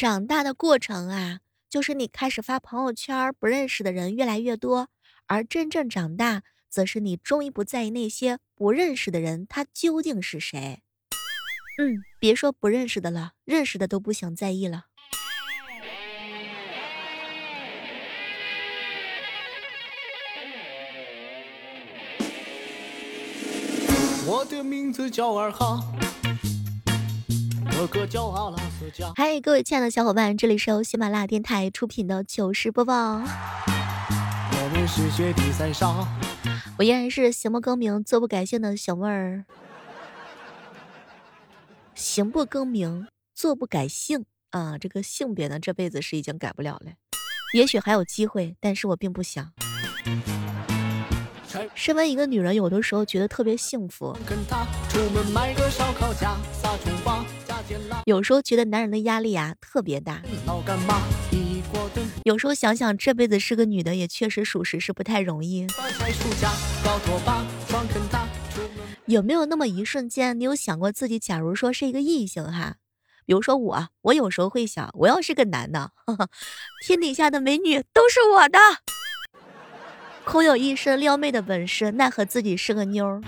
长大的过程啊，就是你开始发朋友圈，不认识的人越来越多；而真正长大，则是你终于不在意那些不认识的人他究竟是谁。嗯，别说不认识的了，认识的都不想在意了。我的名字叫二哈。嗨，各位亲爱的小伙伴，这里是由喜马拉雅电台出品的糗事播报。我们是雪地三少，我依然是行不更名，坐不改姓的小妹儿。行不更名，坐不改姓啊！这个性别呢，这辈子是已经改不了了。也许还有机会，但是我并不想。身为一个女人，有的时候觉得特别幸福。有时候觉得男人的压力啊特别大。有时候想想这辈子是个女的，也确实属实是不太容易。有没有那么一瞬间，你有想过自己，假如说是一个异性哈？比如说我，我有时候会想，我要是个男的，天底下的美女都是我的。空有一身撩妹的本事，奈何自己是个妞儿。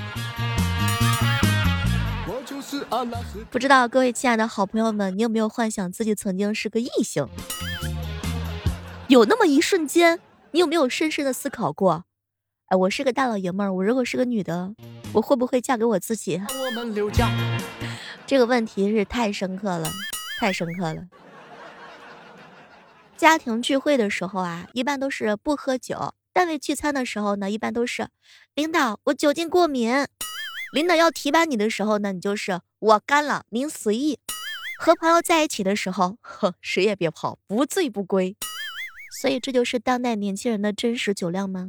不知道各位亲爱的好朋友们，你有没有幻想自己曾经是个异性？有那么一瞬间，你有没有深深的思考过？哎，我是个大老爷们儿，我如果是个女的，我会不会嫁给我自己？这个问题是太深刻了，太深刻了。家庭聚会的时候啊，一般都是不喝酒。单位聚餐的时候呢，一般都是领导我酒精过敏。领导要提拔你的时候呢，你就是我干了，您随意。和朋友在一起的时候，呵，谁也别跑，不醉不归。所以这就是当代年轻人的真实酒量吗？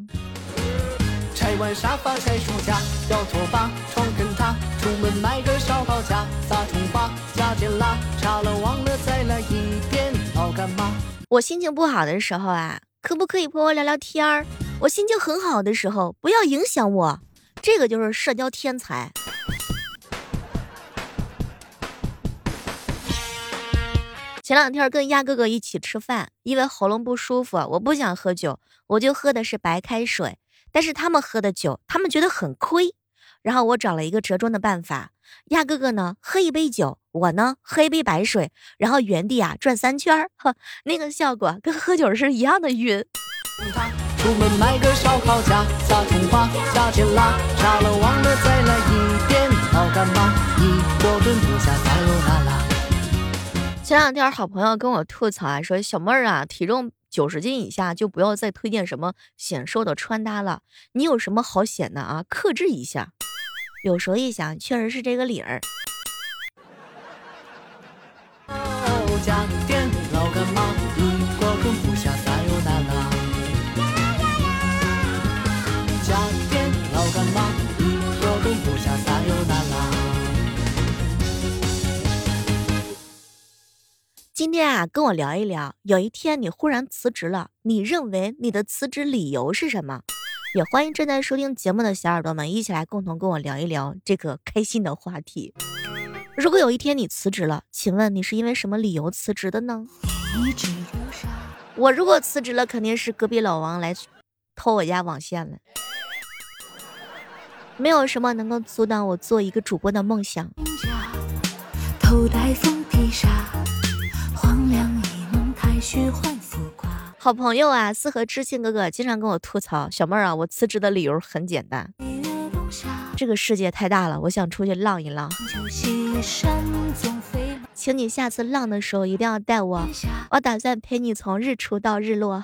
拆完沙发拆书架，要拖把床跟他，出门买个烧烤架，撒葱花加点辣，差了忘了再来一遍，老干妈。我心情不好的时候啊。可不可以陪我聊聊天儿？我心情很好的时候，不要影响我。这个就是社交天才。前两天跟鸭哥哥一起吃饭，因为喉咙不舒服，我不想喝酒，我就喝的是白开水。但是他们喝的酒，他们觉得很亏。然后我找了一个折中的办法，鸭哥哥呢喝一杯酒，我呢喝一杯白水，然后原地啊转三圈，呵，那个效果跟喝酒是一样的晕。你看出门买个烧烤架，撒葱花，加点辣，炸了忘了再来一遍，老干妈一锅炖不下撒油那拉。前两天好朋友跟我吐槽啊，说小妹儿啊，体重九十斤以下就不要再推荐什么显瘦的穿搭了，你有什么好显的啊？克制一下。有时候一想，确实是这个理儿。今天啊，跟我聊一聊，有一天你忽然辞职了，你认为你的辞职理由是什么？也欢迎正在收听节目的小耳朵们一起来共同跟我聊一聊这个开心的话题。如果有一天你辞职了，请问你是因为什么理由辞职的呢？我如果辞职了，肯定是隔壁老王来偷我家网线了。没有什么能够阻挡我做一个主播的梦想。好朋友啊，四合知心哥哥经常跟我吐槽，小妹儿啊，我辞职的理由很简单，这个世界太大了，我想出去浪一浪。请你下次浪的时候一定要带我，我打算陪你从日出到日落。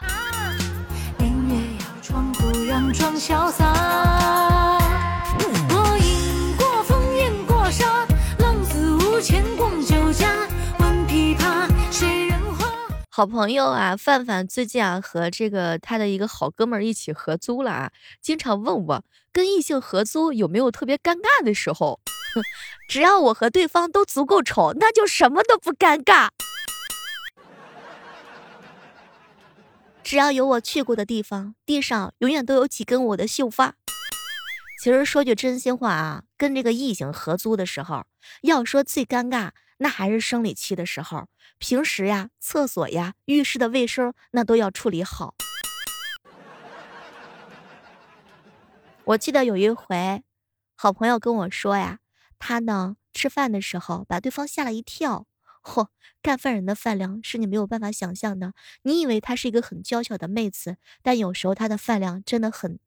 好朋友啊，范范最近啊和这个他的一个好哥们儿一起合租了啊，经常问我跟异性合租有没有特别尴尬的时候。只要我和对方都足够丑，那就什么都不尴尬。只要有我去过的地方，地上永远都有几根我的秀发。其实说句真心话啊，跟这个异性合租的时候，要说最尴尬。那还是生理期的时候，平时呀，厕所呀、浴室的卫生那都要处理好。我记得有一回，好朋友跟我说呀，他呢吃饭的时候把对方吓了一跳。嚯，干饭人的饭量是你没有办法想象的。你以为她是一个很娇小的妹子，但有时候她的饭量真的很。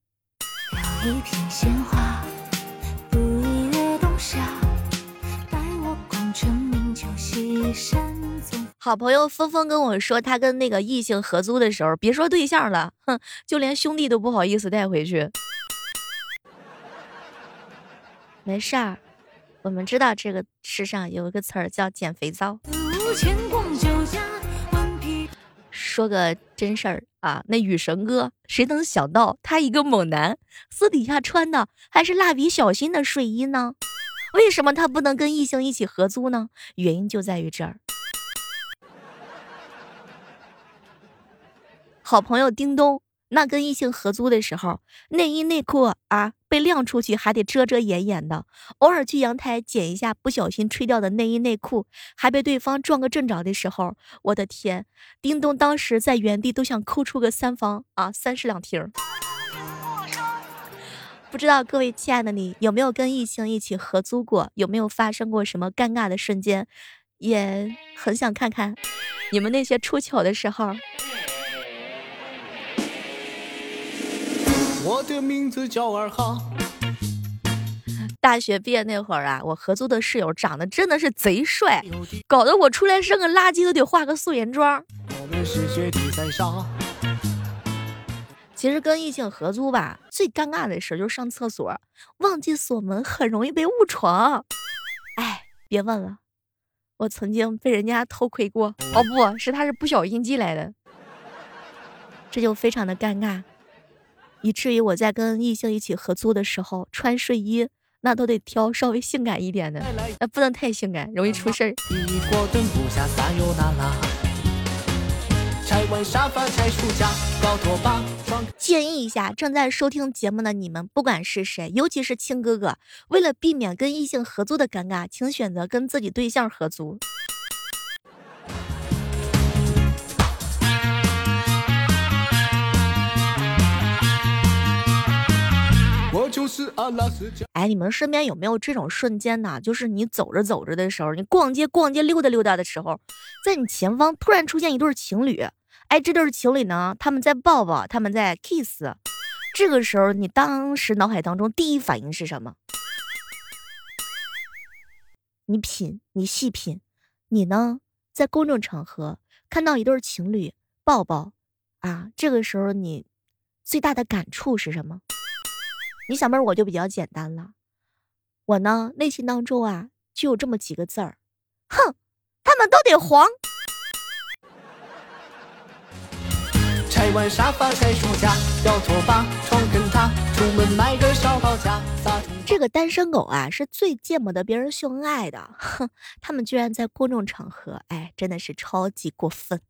好朋友峰峰跟我说，他跟那个异性合租的时候，别说对象了，哼，就连兄弟都不好意思带回去。没事儿，我们知道这个世上有一个词儿叫减肥皂。说个真事儿啊，那雨神哥，谁能想到他一个猛男，私底下穿的还是蜡笔小新的睡衣呢？为什么他不能跟异性一起合租呢？原因就在于这儿。好朋友叮咚。那跟异性合租的时候，内衣内裤啊被晾出去还得遮遮掩掩的，偶尔去阳台捡一下不小心吹掉的内衣内裤，还被对方撞个正着的时候，我的天，叮咚当时在原地都想抠出个三房啊三室两厅。不知道各位亲爱的你有没有跟异性一起合租过，有没有发生过什么尴尬的瞬间，也很想看看你们那些出糗的时候。我的名字叫二哈。大学毕业那会儿啊，我合租的室友长得真的是贼帅，搞得我出来扔个垃圾都得化个素颜妆。其实跟异性合租吧，最尴尬的事就是上厕所忘记锁门，很容易被误闯。哎，别问了，我曾经被人家偷窥过。哦，不是，他是不小心进来的，这就非常的尴尬。以至于我在跟异性一起合租的时候，穿睡衣那都得挑稍微性感一点的，那不能太性感，容易出事儿。建议一下正在收听节目的你们，不管是谁，尤其是亲哥哥，为了避免跟异性合租的尴尬，请选择跟自己对象合租。哎，你们身边有没有这种瞬间呢？就是你走着走着的时候，你逛街逛街溜达溜达的时候，在你前方突然出现一对情侣。哎，这对情侣呢，他们在抱抱，他们在 kiss。这个时候，你当时脑海当中第一反应是什么？你品，你细品，你呢，在公众场合看到一对情侣抱抱，啊，这个时候你最大的感触是什么？你小妹我就比较简单了，我呢内心当中啊就有这么几个字儿，哼，他们都得黄。拆完沙发拆书架，摇拖把床跟他，出门买个烧烤架。这个单身狗啊是最见不得别人秀恩爱的，哼，他们居然在公众场合，哎，真的是超级过分。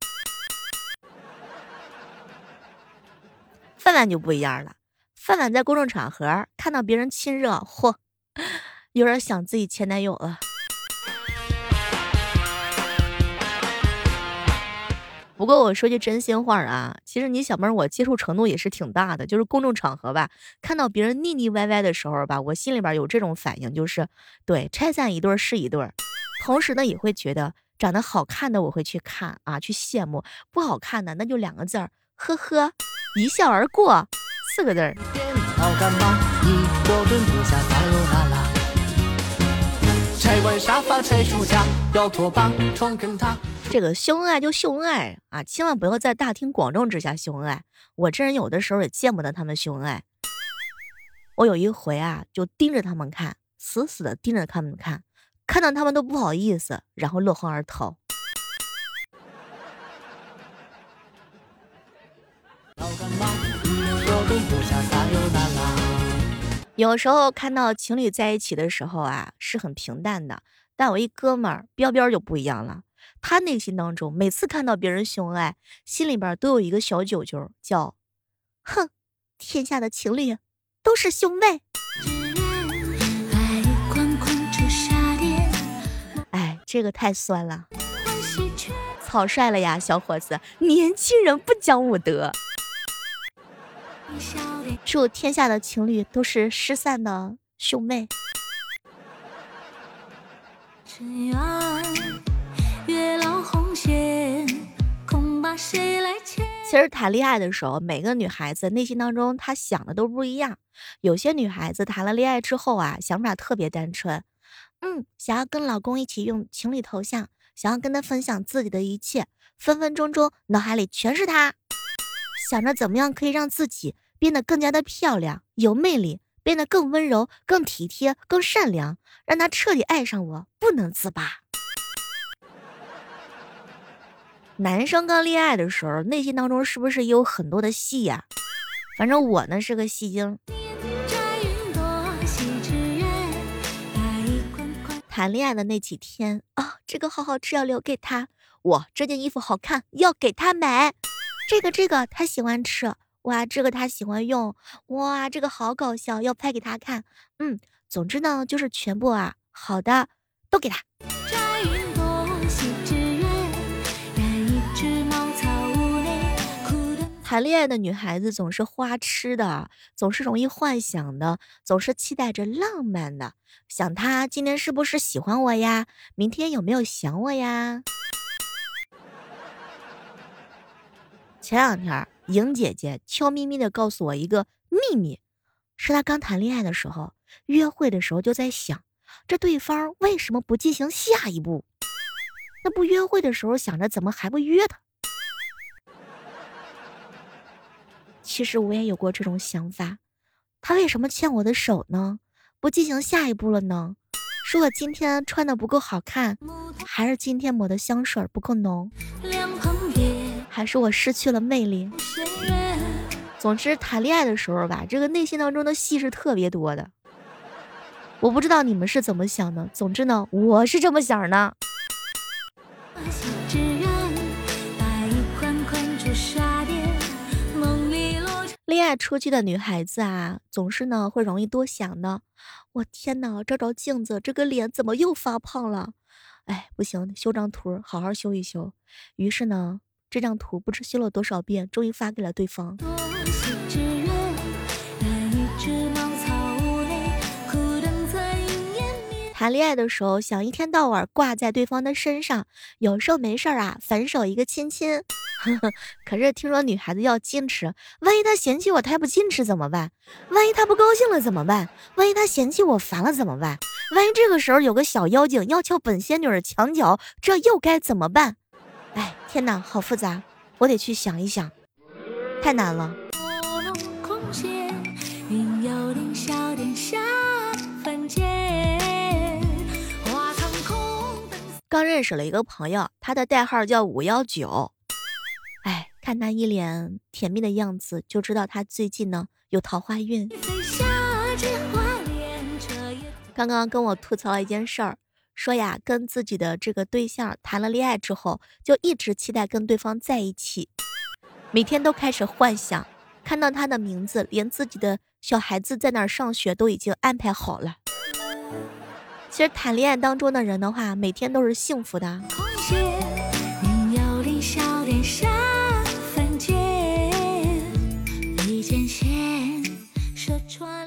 范范就不一样了。范范在公众场合看到别人亲热，嚯，有点想自己前男友了。不过我说句真心话啊，其实你小妹儿我接触程度也是挺大的，就是公众场合吧，看到别人腻腻歪歪的时候吧，我心里边有这种反应，就是对拆散一对是一对，同时呢也会觉得长得好看的我会去看啊，去羡慕，不好看的那就两个字儿，呵呵，一笑而过。四个字儿。这个秀恩爱就秀恩爱啊，千万不要在大庭广众之下秀恩爱。我这人有的时候也见不得他们秀恩爱。我有一回啊，就盯着他们看，死死的盯着他们看，看到他们都不好意思，然后落荒而逃。有时候看到情侣在一起的时候啊，是很平淡的。但我一哥们儿彪彪就不一样了，他内心当中每次看到别人秀恩爱，心里边都有一个小九九，叫“哼，天下的情侣都是兄妹”。哎这个太酸了。草率了呀，小伙子，年轻人不讲武德。祝天下的情侣都是失散的兄妹。月老红线，恐怕谁来牵其实谈恋爱的时候，每个女孩子内心当中她想的都不一样。有些女孩子谈了恋爱之后啊，想法特别单纯，嗯，想要跟老公一起用情侣头像，想要跟他分享自己的一切，分分钟钟脑海里全是他，想着怎么样可以让自己变得更加的漂亮、有魅力，变得更温柔、更体贴、更善良，让他彻底爱上我，不能自拔。男生刚恋爱的时候，内心当中是不是也有很多的戏呀？反正我呢是个戏精。谈恋爱的那几天啊，这个好好吃要留给他。哇，这件衣服好看，要给他买。这个这个他喜欢吃，哇，这个他喜欢用，哇，这个好搞笑，要拍给他看。嗯，总之呢，就是全部啊，好的都给他。谈恋爱的女孩子总是花痴的，总是容易幻想的，总是期待着浪漫的，想他今天是不是喜欢我呀？明天有没有想我呀？前两天，莹姐姐悄咪咪的告诉我一个秘密，是她刚谈恋爱的时候，约会的时候就在想，这对方为什么不进行下一步？那不约会的时候想着怎么还不约他？其实我也有过这种想法，他为什么牵我的手呢？不进行下一步了呢？是我今天穿的不够好看，还是今天抹的香水不够浓，还是我失去了魅力？总之，谈恋爱的时候吧，这个内心当中的戏是特别多的。我不知道你们是怎么想的，总之呢，我是这么想的。爱出去的女孩子啊，总是呢会容易多想呢。我天哪，照照镜子，这个脸怎么又发胖了？哎，不行，修张图，好好修一修。于是呢，这张图不知修了多少遍，终于发给了对方。谈恋爱的时候，想一天到晚挂在对方的身上，有时候没事儿啊，反手一个亲亲。可是听说女孩子要矜持，万一她嫌弃我太不矜持怎么办？万一她不高兴了怎么办？万一她嫌弃我烦了怎么办？万一这个时候有个小妖精要撬本仙女的墙角，这又该怎么办？哎，天哪，好复杂，我得去想一想，太难了。刚认识了一个朋友，他的代号叫五幺九。哎，看他一脸甜蜜的样子，就知道他最近呢有桃花运。刚刚跟我吐槽了一件事儿，说呀，跟自己的这个对象谈了恋爱之后，就一直期待跟对方在一起，每天都开始幻想，看到他的名字，连自己的小孩子在哪儿上学都已经安排好了。其实谈恋爱当中的人的话，每天都是幸福的。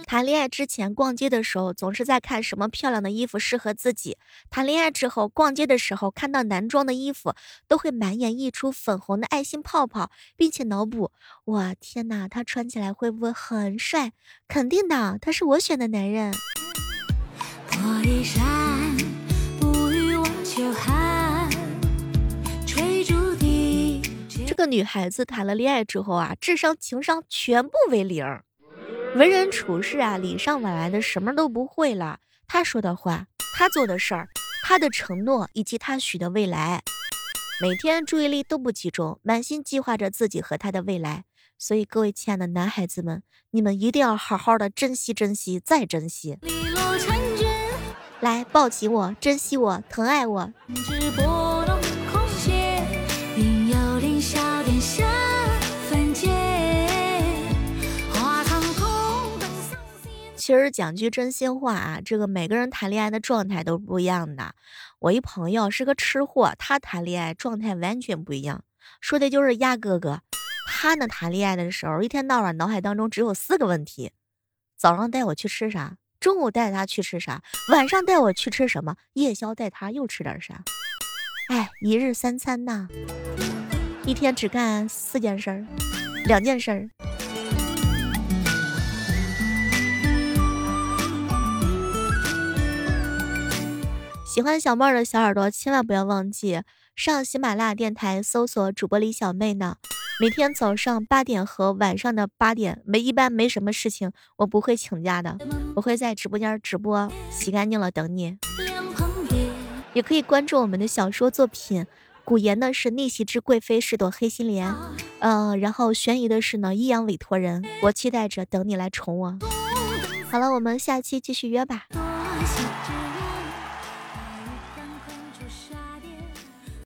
谈恋爱之前逛街的时候，总是在看什么漂亮的衣服适合自己；谈恋爱之后逛街的时候，看到男装的衣服，都会满眼溢出粉红的爱心泡泡，并且脑补：我天哪，他穿起来会不会很帅？肯定的，他是我选的男人。这个女孩子谈了恋爱之后啊，智商情商全部为零，为人处事啊，礼尚往来的什么都不会了。她说的话，她做的事儿，她的承诺以及她许的未来，每天注意力都不集中，满心计划着自己和他的未来。所以各位亲爱的男孩子们，你们一定要好好的珍惜、珍惜再珍惜。来抱起我，珍惜我，疼爱我。其实讲句真心话啊，这个每个人谈恋爱的状态都不一样的。我一朋友是个吃货，他谈恋爱状态完全不一样，说的就是鸭哥哥。他呢谈恋爱的时候，一天到晚脑海当中只有四个问题：早上带我去吃啥？中午带他去吃啥？晚上带我去吃什么？夜宵带他又吃点啥？哎，一日三餐呐，一天只干四件事儿，两件事儿。喜欢小妹儿的小耳朵，千万不要忘记上喜马拉雅电台搜索主播李小妹呢。每天早上八点和晚上的八点，没一般没什么事情，我不会请假的，我会在直播间直播，洗干净了等你。也可以关注我们的小说作品，古言呢是逆袭之贵妃是朵黑心莲，呃，然后悬疑的是呢阴阳委托人，我期待着等你来宠我。好了，我们下期继续约吧。